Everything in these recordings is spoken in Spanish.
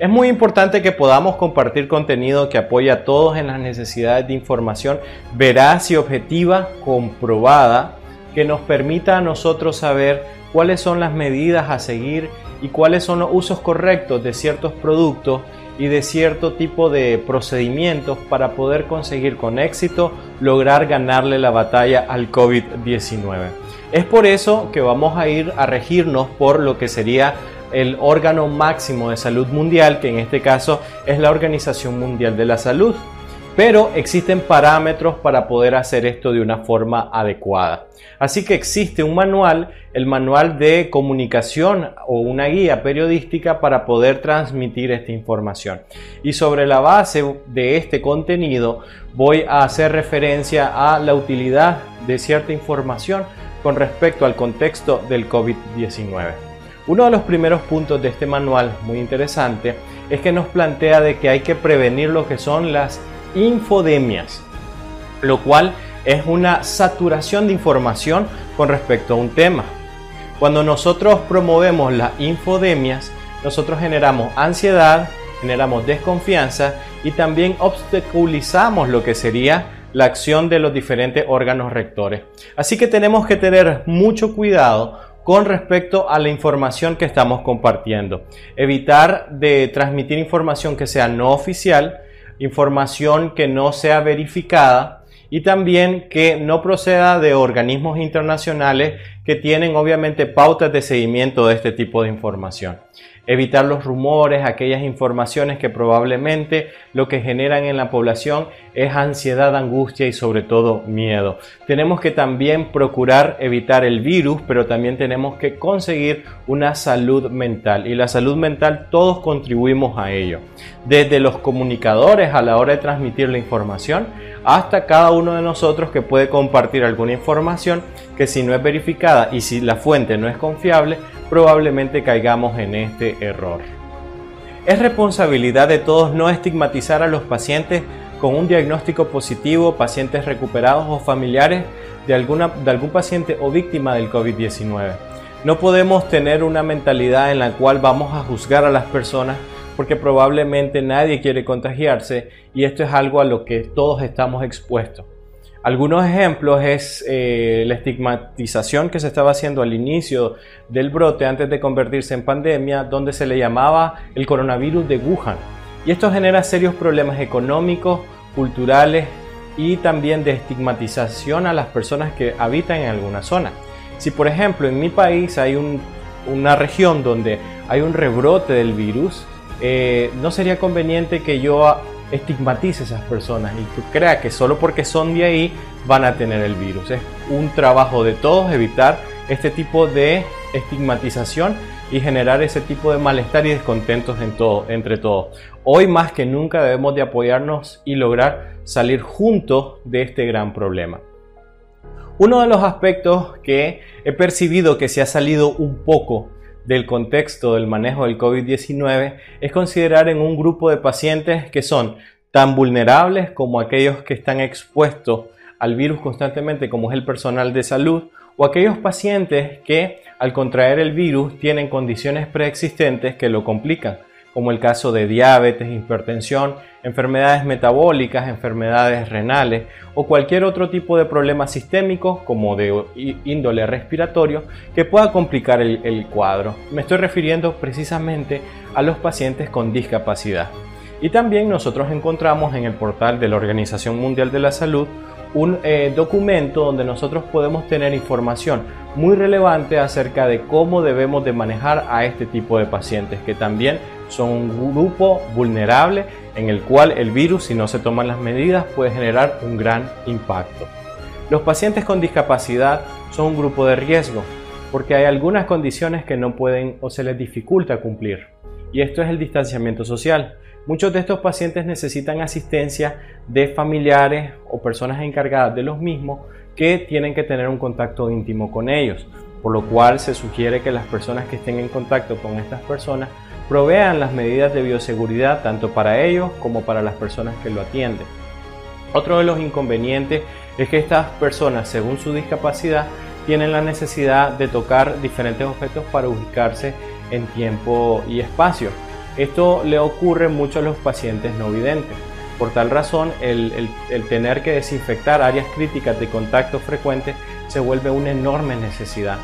Es muy importante que podamos compartir contenido que apoye a todos en las necesidades de información veraz y objetiva, comprobada, que nos permita a nosotros saber cuáles son las medidas a seguir y cuáles son los usos correctos de ciertos productos y de cierto tipo de procedimientos para poder conseguir con éxito lograr ganarle la batalla al COVID-19. Es por eso que vamos a ir a regirnos por lo que sería el órgano máximo de salud mundial, que en este caso es la Organización Mundial de la Salud. Pero existen parámetros para poder hacer esto de una forma adecuada. Así que existe un manual, el manual de comunicación o una guía periodística para poder transmitir esta información. Y sobre la base de este contenido voy a hacer referencia a la utilidad de cierta información con respecto al contexto del COVID-19. Uno de los primeros puntos de este manual, muy interesante, es que nos plantea de que hay que prevenir lo que son las infodemias, lo cual es una saturación de información con respecto a un tema. Cuando nosotros promovemos las infodemias, nosotros generamos ansiedad, generamos desconfianza y también obstaculizamos lo que sería la acción de los diferentes órganos rectores. Así que tenemos que tener mucho cuidado con respecto a la información que estamos compartiendo. Evitar de transmitir información que sea no oficial, información que no sea verificada y también que no proceda de organismos internacionales que tienen obviamente pautas de seguimiento de este tipo de información evitar los rumores, aquellas informaciones que probablemente lo que generan en la población es ansiedad, angustia y sobre todo miedo. Tenemos que también procurar evitar el virus, pero también tenemos que conseguir una salud mental y la salud mental todos contribuimos a ello. Desde los comunicadores a la hora de transmitir la información hasta cada uno de nosotros que puede compartir alguna información que si no es verificada y si la fuente no es confiable, probablemente caigamos en este error. Es responsabilidad de todos no estigmatizar a los pacientes con un diagnóstico positivo, pacientes recuperados o familiares de, algún paciente o víctima del COVID-19. No podemos tener una mentalidad en la cual vamos a juzgar a las personas porque probablemente nadie quiere contagiarse y esto es algo a lo que todos estamos expuestos. Algunos ejemplos es eh, la estigmatización que se estaba haciendo al inicio del brote antes de convertirse en pandemia, donde se le llamaba el coronavirus de Wuhan. Y esto genera serios problemas económicos, culturales y también de estigmatización a las personas que habitan en alguna zona. Si por ejemplo en mi país hay una región donde hay un rebrote del virus, eh, no sería conveniente que yo estigmatice a esas personas y que crea que solo porque son de ahí van a tener el virus. Es un trabajo de todos evitar este tipo de estigmatización y generar ese tipo de malestar y descontentos en todo, entre todos. Hoy más que nunca debemos de apoyarnos y lograr salir juntos de este gran problema. Uno de los aspectos que he percibido que se ha salido un poco del contexto del manejo del COVID-19 es considerar en un grupo de pacientes que son tan vulnerables como aquellos que están expuestos al virus constantemente como es el personal de salud o aquellos pacientes que al contraer el virus tienen condiciones preexistentes que lo complican como el caso de diabetes, hipertensión, enfermedades metabólicas, enfermedades renales o cualquier otro tipo de problema sistémico como de índole respiratorio que pueda complicar el, cuadro. Me estoy refiriendo precisamente a los pacientes con discapacidad. Y también nosotros encontramos en el portal de la Organización Mundial de la Salud un eh, documento donde nosotros podemos tener información muy relevante acerca de cómo debemos de manejar a este tipo de pacientes que también son un grupo vulnerable en el cual el virus si no se toman las medidas puede generar un gran impacto. Los pacientes con discapacidad son un grupo de riesgo porque hay algunas condiciones que no pueden o se les dificulta cumplir y esto es el distanciamiento social. Muchos de estos pacientes necesitan asistencia de familiares o personas encargadas de los mismos que tienen que tener un contacto íntimo con ellos, por lo cual se sugiere que las personas que estén en contacto con estas personas provean las medidas de bioseguridad tanto para ellos como para las personas que lo atienden. Otro de los inconvenientes es que estas personas, según su discapacidad, tienen la necesidad de tocar diferentes objetos para ubicarse en tiempo y espacio. Esto le ocurre mucho a los pacientes no videntes. Por tal razón, el, el, tener que desinfectar áreas críticas de contacto frecuente se vuelve una enorme necesidad.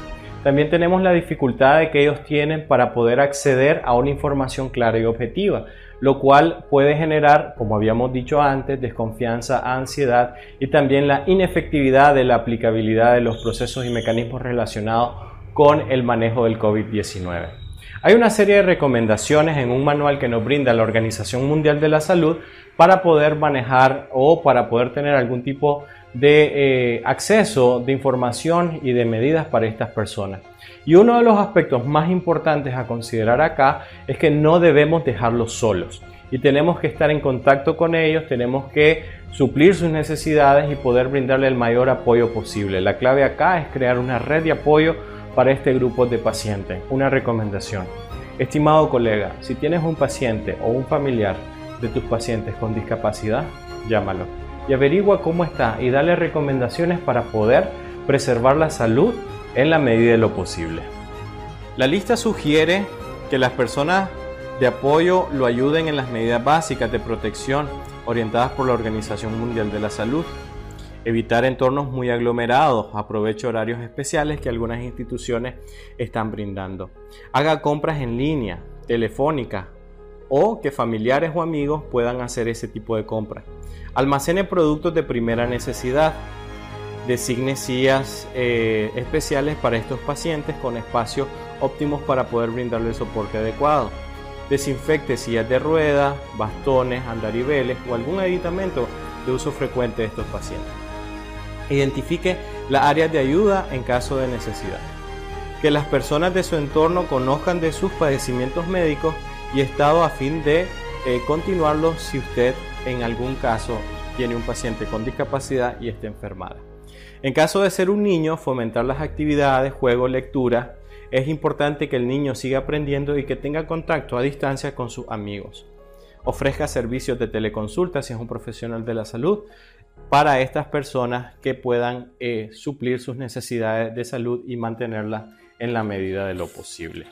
También tenemos la dificultad de que ellos tienen para poder acceder a una información clara y objetiva, lo cual puede generar, como habíamos dicho antes, desconfianza, ansiedad y también la inefectividad de la aplicabilidad de los procesos y mecanismos relacionados con el manejo del COVID-19. Hay una serie de recomendaciones en un manual que nos brinda la Organización Mundial de la Salud para poder manejar o para poder tener algún tipo de eh, acceso de información y de medidas para estas personas. Y uno de los aspectos más importantes a considerar acá es que no debemos dejarlos solos y tenemos que estar en contacto con ellos, tenemos que suplir sus necesidades y poder brindarle el mayor apoyo posible. La clave acá es crear una red de apoyo para este grupo de pacientes. Una recomendación. Estimado colega, si tienes un paciente o un familiar de tus pacientes con discapacidad, llámalo y averigua cómo está y dale recomendaciones para poder preservar la salud en la medida de lo posible. La lista sugiere que las personas de apoyo lo ayuden en las medidas básicas de protección orientadas por la Organización Mundial de la Salud. Evitar entornos muy aglomerados, aproveche horarios especiales que algunas instituciones están brindando. Haga compras en línea, telefónicas o que familiares o amigos puedan hacer ese tipo de compras. Almacene productos de primera necesidad. Designe sillas eh, especiales para estos pacientes con espacios óptimos para poder brindarle soporte adecuado. Desinfecte sillas de ruedas, bastones, andariveles o algún aditamento de uso frecuente de estos pacientes. Identifique las áreas de ayuda en caso de necesidad. Que las personas de su entorno conozcan de sus padecimientos médicos y estado a fin de eh, continuarlos si usted en algún caso tiene un paciente con discapacidad y está enfermada. En caso de ser un niño, fomentar las actividades, juego, lectura. Es importante que el niño siga aprendiendo y que tenga contacto a distancia con sus amigos. Ofrezca servicios de teleconsulta si es un profesional de la salud para estas personas que puedan eh, suplir sus necesidades de salud y mantenerlas en la medida de lo posible.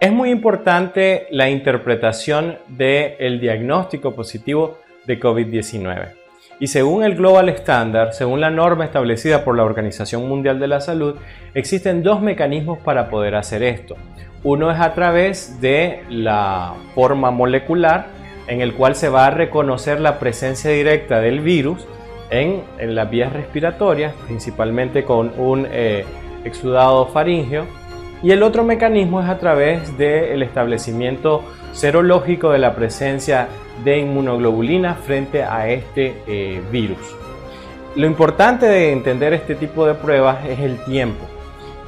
Es muy importante la interpretación del diagnóstico positivo de COVID-19. Y según el Global Standard, según la norma establecida por la Organización Mundial de la Salud, existen dos mecanismos para poder hacer esto. Uno es a través de la forma molecular, en el cual se va a reconocer la presencia directa del virus en, las vías respiratorias, principalmente con un eh, exudado faríngeo y el otro mecanismo es a través del establecimiento serológico de la presencia de inmunoglobulina frente a este eh, virus. Lo importante de entender este tipo de pruebas es el tiempo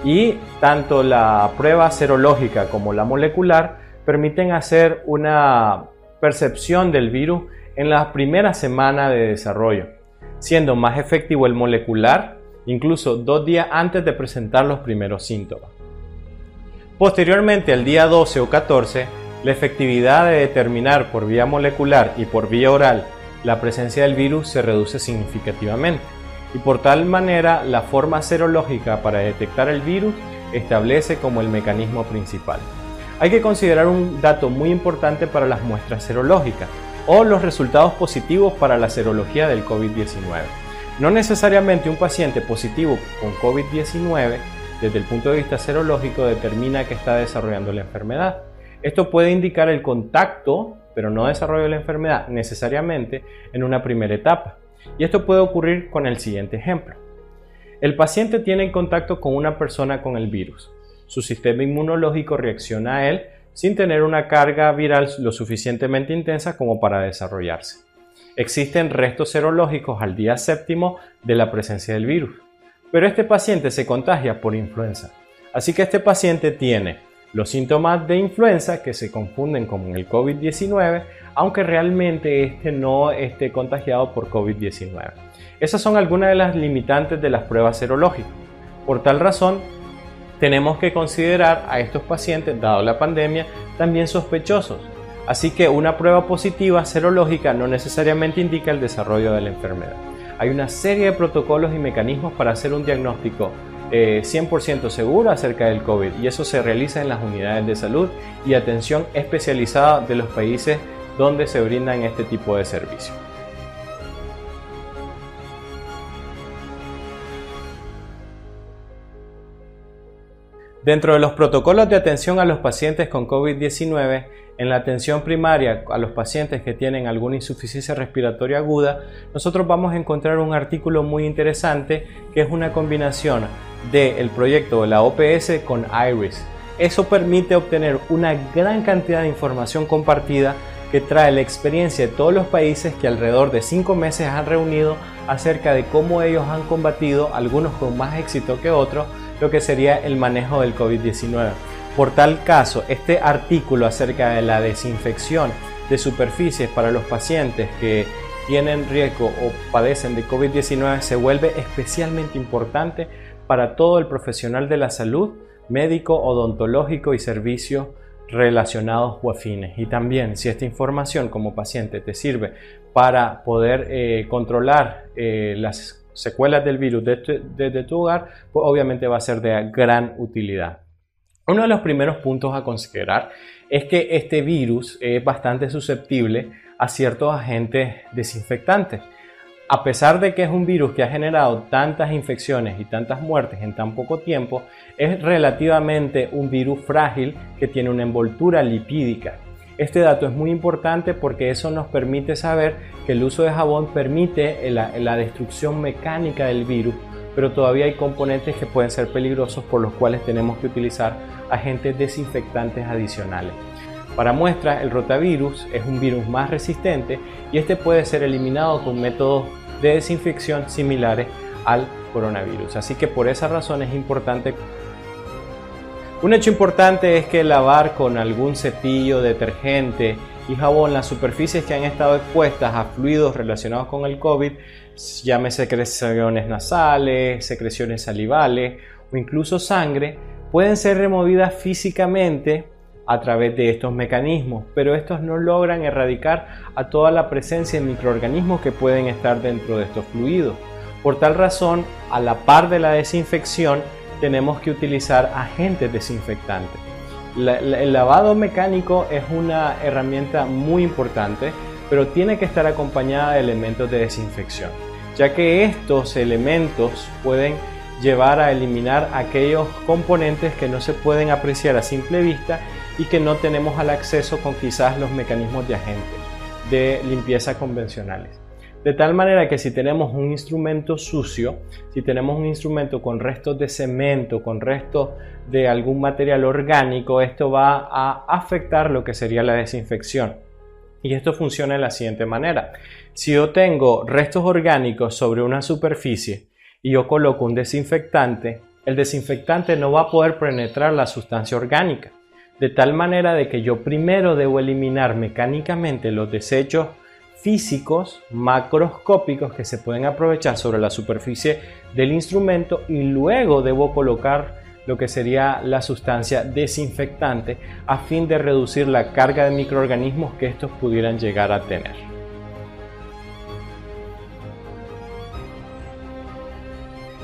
y tanto la prueba serológica como la molecular permiten hacer una percepción del virus en la primera semana de desarrollo, siendo más efectivo el molecular incluso dos días antes de presentar los primeros síntomas. Posteriormente, al día 12 o 14, la efectividad de determinar por vía molecular y por vía oral la presencia del virus se reduce significativamente y por tal manera la forma serológica para detectar el virus establece como el mecanismo principal. Hay que considerar un dato muy importante para las muestras serológicas o los resultados positivos para la serología del COVID-19. No necesariamente un paciente positivo con COVID-19 desde el punto de vista serológico determina que está desarrollando la enfermedad. Esto puede indicar el contacto, pero no desarrollo de la enfermedad necesariamente en una primera etapa. Y esto puede ocurrir con el siguiente ejemplo. El paciente tiene contacto con una persona con el virus. Su sistema inmunológico reacciona a él sin tener una carga viral lo suficientemente intensa como para desarrollarse. Existen restos serológicos al día séptimo de la presencia del virus pero este paciente se contagia por influenza. Así que este paciente tiene los síntomas de influenza que se confunden con el COVID-19, aunque realmente este no esté contagiado por COVID-19. Esas son algunas de las limitantes de las pruebas serológicas. Por tal razón, tenemos que considerar a estos pacientes, dado la pandemia, también sospechosos. Así que una prueba positiva serológica no necesariamente indica el desarrollo de la enfermedad. Hay una serie de protocolos y mecanismos para hacer un diagnóstico 100% seguro acerca del COVID y eso se realiza en las unidades de salud y atención especializada de los países donde se brindan este tipo de servicios. Dentro de los protocolos de atención a los pacientes con COVID-19, en la atención primaria a los pacientes que tienen alguna insuficiencia respiratoria aguda, nosotros vamos a encontrar un artículo muy interesante que es una combinación del proyecto de la OPS con IRIS. Eso permite obtener una gran cantidad de información compartida que trae la experiencia de todos los países que alrededor de cinco meses han reunido acerca de cómo ellos han combatido, algunos con más éxito que otros, lo que sería el manejo del COVID-19. Por tal caso, este artículo acerca de la desinfección de superficies para los pacientes que tienen riesgo o padecen de COVID-19 se vuelve especialmente importante para todo el profesional de la salud, médico, odontológico y servicios relacionados o afines. Y también si esta información como paciente te sirve para poder eh, controlar eh, las secuelas del virus desde, tu hogar, pues obviamente va a ser de gran utilidad. Uno de los primeros puntos a considerar es que este virus es bastante susceptible a ciertos agentes desinfectantes. A pesar de que es un virus que ha generado tantas infecciones y tantas muertes en tan poco tiempo, es relativamente un virus frágil que tiene una envoltura lipídica. Este dato es muy importante porque eso nos permite saber que el uso de jabón permite la, destrucción mecánica del virus, pero todavía hay componentes que pueden ser peligrosos por los cuales tenemos que utilizar agentes desinfectantes adicionales. Para muestra, el rotavirus es un virus más resistente y este puede ser eliminado con métodos de desinfección similares al coronavirus. Así que por esa razón es importante un hecho importante es que lavar con algún cepillo, detergente y jabón las superficies que han estado expuestas a fluidos relacionados con el COVID, llámese secreciones nasales, secreciones salivales o incluso sangre, pueden ser removidas físicamente a través de estos mecanismos, pero estos no logran erradicar a toda la presencia de microorganismos que pueden estar dentro de estos fluidos. Por tal razón, a la par de la desinfección, tenemos que utilizar agentes desinfectantes. el lavado mecánico es una herramienta muy importante, pero tiene que estar acompañada de elementos de desinfección, ya que estos elementos pueden llevar a eliminar aquellos componentes que no se pueden apreciar a simple vista y que no tenemos al acceso con quizás los mecanismos de agente de limpieza convencionales. De tal manera que si tenemos un instrumento sucio, si tenemos un instrumento con restos de cemento, con restos de algún material orgánico, esto va a afectar lo que sería la desinfección. Y esto funciona de la siguiente manera. Si yo tengo restos orgánicos sobre una superficie y yo coloco un desinfectante, el desinfectante no va a poder penetrar la sustancia orgánica. De tal manera de que yo primero debo eliminar mecánicamente los desechos físicos macroscópicos que se pueden aprovechar sobre la superficie del instrumento y luego debo colocar lo que sería la sustancia desinfectante a fin de reducir la carga de microorganismos que estos pudieran llegar a tener.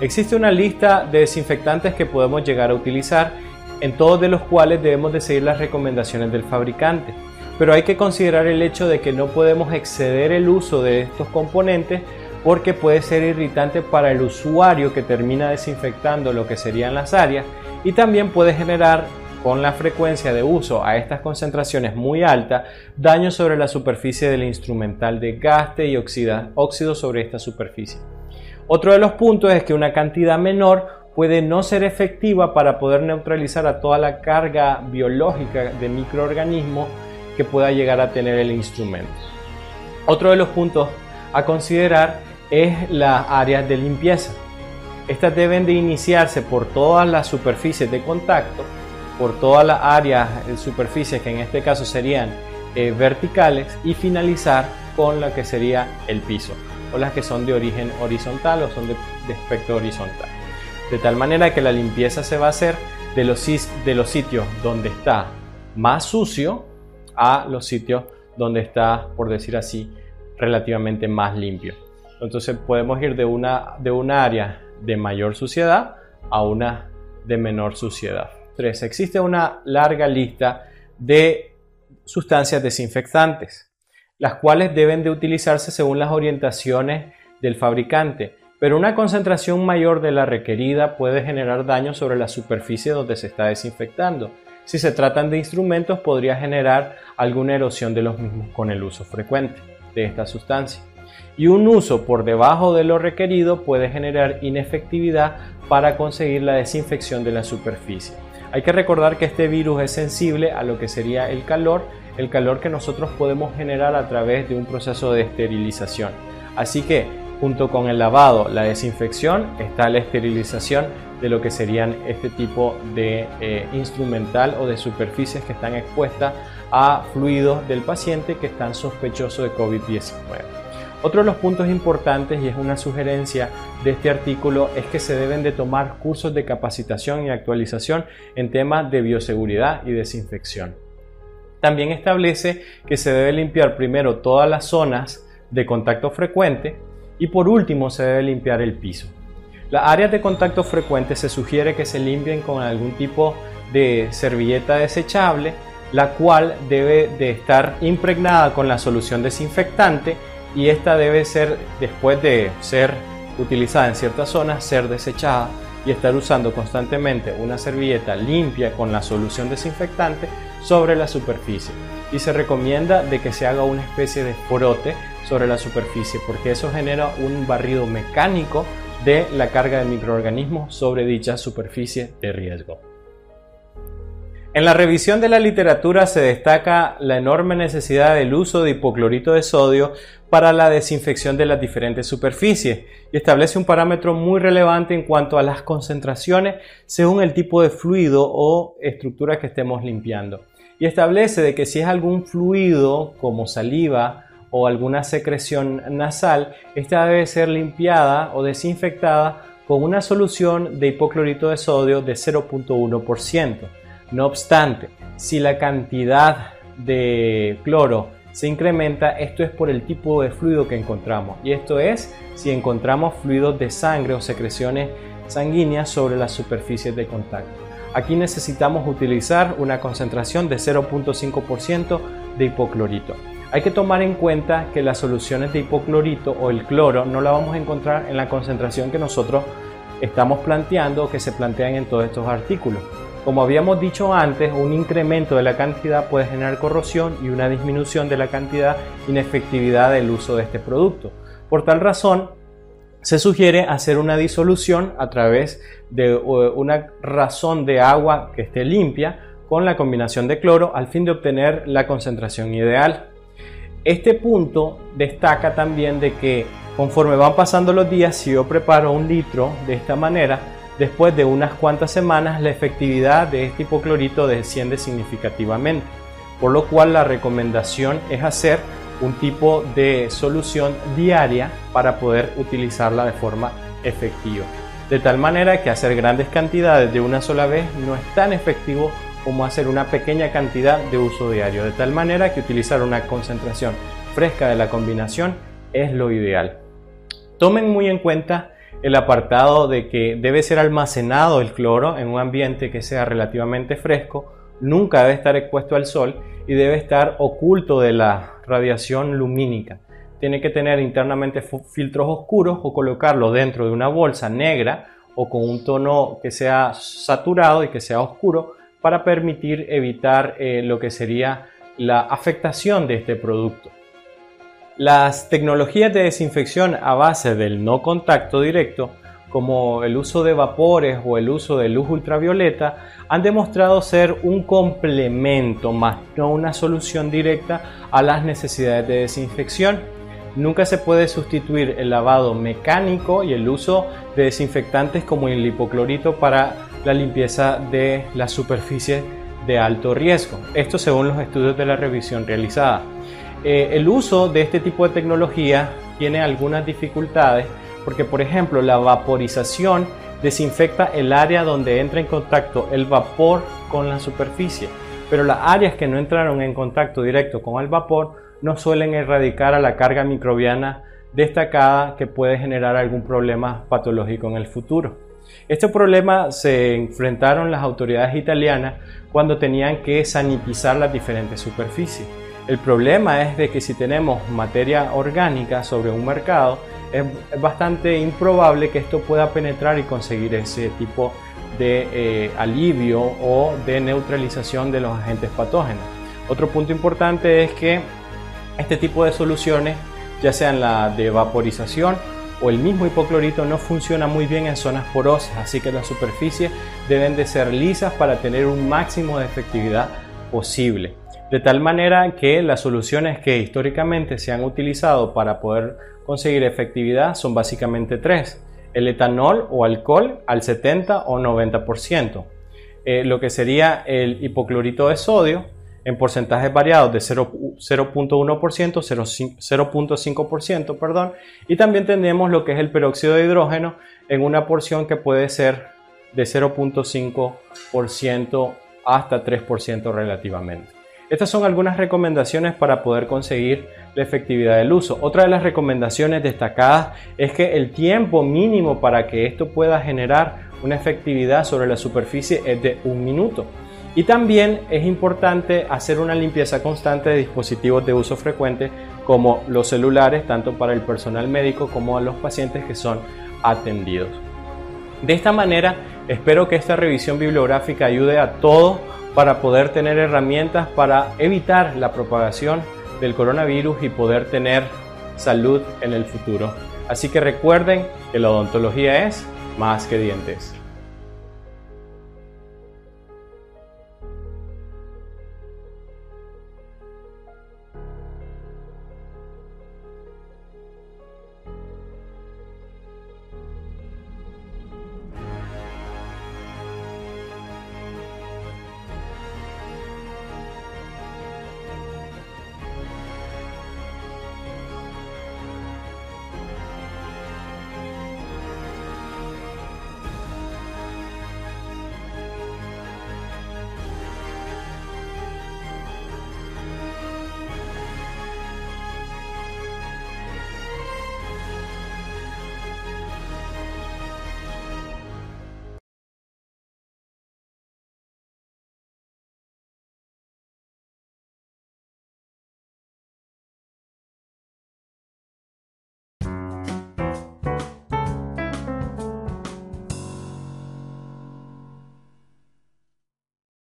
Existe una lista de desinfectantes que podemos llegar a utilizar, en todos de los cuales debemos de seguir las recomendaciones del fabricante pero hay que considerar el hecho de que no podemos exceder el uso de estos componentes porque puede ser irritante para el usuario que termina desinfectando lo que serían las áreas y también puede generar con la frecuencia de uso a estas concentraciones muy altas daño sobre la superficie del instrumental de gaste y óxido sobre esta superficie. Otro de los puntos es que una cantidad menor puede no ser efectiva para poder neutralizar a toda la carga biológica de microorganismos que pueda llegar a tener el instrumento. Otro de los puntos a considerar es las áreas de limpieza. Estas deben de iniciarse por todas las superficies de contacto, por todas las áreas de superficies que en este caso serían eh, verticales y finalizar con la que sería el piso o las que son de origen horizontal o son de, de espectro horizontal. De tal manera que la limpieza se va a hacer de los, de los sitios donde está más sucio a los sitios donde está, por decir así, relativamente más limpio. Entonces podemos ir de una, de área de mayor suciedad a una de menor suciedad. 3. Existe una larga lista de sustancias desinfectantes, las cuales deben de utilizarse según las orientaciones del fabricante, pero una concentración mayor de la requerida puede generar daño sobre la superficie donde se está desinfectando. Si se tratan de instrumentos podría generar alguna erosión de los mismos con el uso frecuente de esta sustancia. Y un uso por debajo de lo requerido puede generar inefectividad para conseguir la desinfección de la superficie. Hay que recordar que este virus es sensible a lo que sería el calor, el calor que nosotros podemos generar a través de un proceso de esterilización. Así que junto con el lavado, la desinfección, está la esterilización de lo que serían este tipo de eh, instrumental o de superficies que están expuestas a fluidos del paciente que están sospechosos de COVID-19. Otro de los puntos importantes y es una sugerencia de este artículo es que se deben de tomar cursos de capacitación y actualización en temas de bioseguridad y desinfección. También establece que se debe limpiar primero todas las zonas de contacto frecuente y por último se debe limpiar el piso. Las áreas de contacto frecuente se sugiere que se limpien con algún tipo de servilleta desechable, la cual debe de estar impregnada con la solución desinfectante y esta debe ser, después de ser utilizada en ciertas zonas, ser desechada y estar usando constantemente una servilleta limpia con la solución desinfectante sobre la superficie. Y se recomienda de que se haga una especie de frote sobre la superficie porque eso genera un barrido mecánico de la carga de microorganismos sobre dicha superficie de riesgo. En la revisión de la literatura se destaca la enorme necesidad del uso de hipoclorito de sodio para la desinfección de las diferentes superficies y establece un parámetro muy relevante en cuanto a las concentraciones según el tipo de fluido o estructura que estemos limpiando. Y establece de que si es algún fluido como saliva o alguna secreción nasal, esta debe ser limpiada o desinfectada con una solución de hipoclorito de sodio de 0.1%. No obstante, si la cantidad de cloro se incrementa, esto es por el tipo de fluido que encontramos. Y esto es si encontramos fluidos de sangre o secreciones sanguíneas sobre las superficies de contacto. Aquí necesitamos utilizar una concentración de 0.5% de hipoclorito. Hay que tomar en cuenta que las soluciones de hipoclorito o el cloro no la vamos a encontrar en la concentración que nosotros estamos planteando o que se plantean en todos estos artículos. Como habíamos dicho antes, un incremento de la cantidad puede generar corrosión y una disminución de la cantidad inefectividad del uso de este producto. Por tal razón, se sugiere hacer una disolución a través de una razón de agua que esté limpia con la combinación de cloro al fin de obtener la concentración ideal. Este punto destaca también de que conforme van pasando los días, si yo preparo un litro de esta manera, Después de unas cuantas semanas, la efectividad de este hipoclorito desciende significativamente, por lo cual la recomendación es hacer un tipo de solución diaria para poder utilizarla de forma efectiva. De tal manera que hacer grandes cantidades de una sola vez no es tan efectivo como hacer una pequeña cantidad de uso diario. De tal manera que utilizar una concentración fresca de la combinación es lo ideal. Tomen muy en cuenta el apartado de que debe ser almacenado el cloro en un ambiente que sea relativamente fresco, nunca debe estar expuesto al sol y debe estar oculto de la radiación lumínica. Tiene que tener internamente filtros oscuros o colocarlo dentro de una bolsa negra o con un tono que sea saturado y que sea oscuro para permitir evitar eh, lo que sería la afectación de este producto. Las tecnologías de desinfección a base del no contacto directo, como el uso de vapores o el uso de luz ultravioleta, han demostrado ser un complemento más no una solución directa a las necesidades de desinfección. Nunca se puede sustituir el lavado mecánico y el uso de desinfectantes como el hipoclorito para la limpieza de las superficies de alto riesgo. Esto según los estudios de la revisión realizada. Eh, el uso de este tipo de tecnología tiene algunas dificultades porque, por ejemplo, la vaporización desinfecta el área donde entra en contacto el vapor con la superficie, pero las áreas que no entraron en contacto directo con el vapor no suelen erradicar a la carga microbiana destacada que puede generar algún problema patológico en el futuro. Este problema se enfrentaron las autoridades italianas cuando tenían que sanitizar las diferentes superficies. El problema es de que si tenemos materia orgánica sobre un mercado, es bastante improbable que esto pueda penetrar y conseguir ese tipo de eh, alivio o de neutralización de los agentes patógenos. Otro punto importante es que este tipo de soluciones, ya sean la de vaporización o el mismo hipoclorito, no funciona muy bien en zonas porosas, así que las superficies deben de ser lisas para tener un máximo de efectividad posible. De tal manera que las soluciones que históricamente se han utilizado para poder conseguir efectividad son básicamente tres. El etanol o alcohol al 70 o 90%. Eh, lo que sería el hipoclorito de sodio en porcentajes variados de 0.1%, 0.5%, perdón, y también tenemos lo que es el peróxido de hidrógeno en una porción que puede ser de 0.5% hasta 3% relativamente. Estas son algunas recomendaciones para poder conseguir la efectividad del uso. Otra de las recomendaciones destacadas es que el tiempo mínimo para que esto pueda generar una efectividad sobre la superficie es de un minuto. Y también es importante hacer una limpieza constante de dispositivos de uso frecuente como los celulares, tanto para el personal médico como a los pacientes que son atendidos. De esta manera, espero que esta revisión bibliográfica ayude a todos para poder tener herramientas para evitar la propagación del coronavirus y poder tener salud en el futuro. Así que recuerden que la odontología es más que dientes.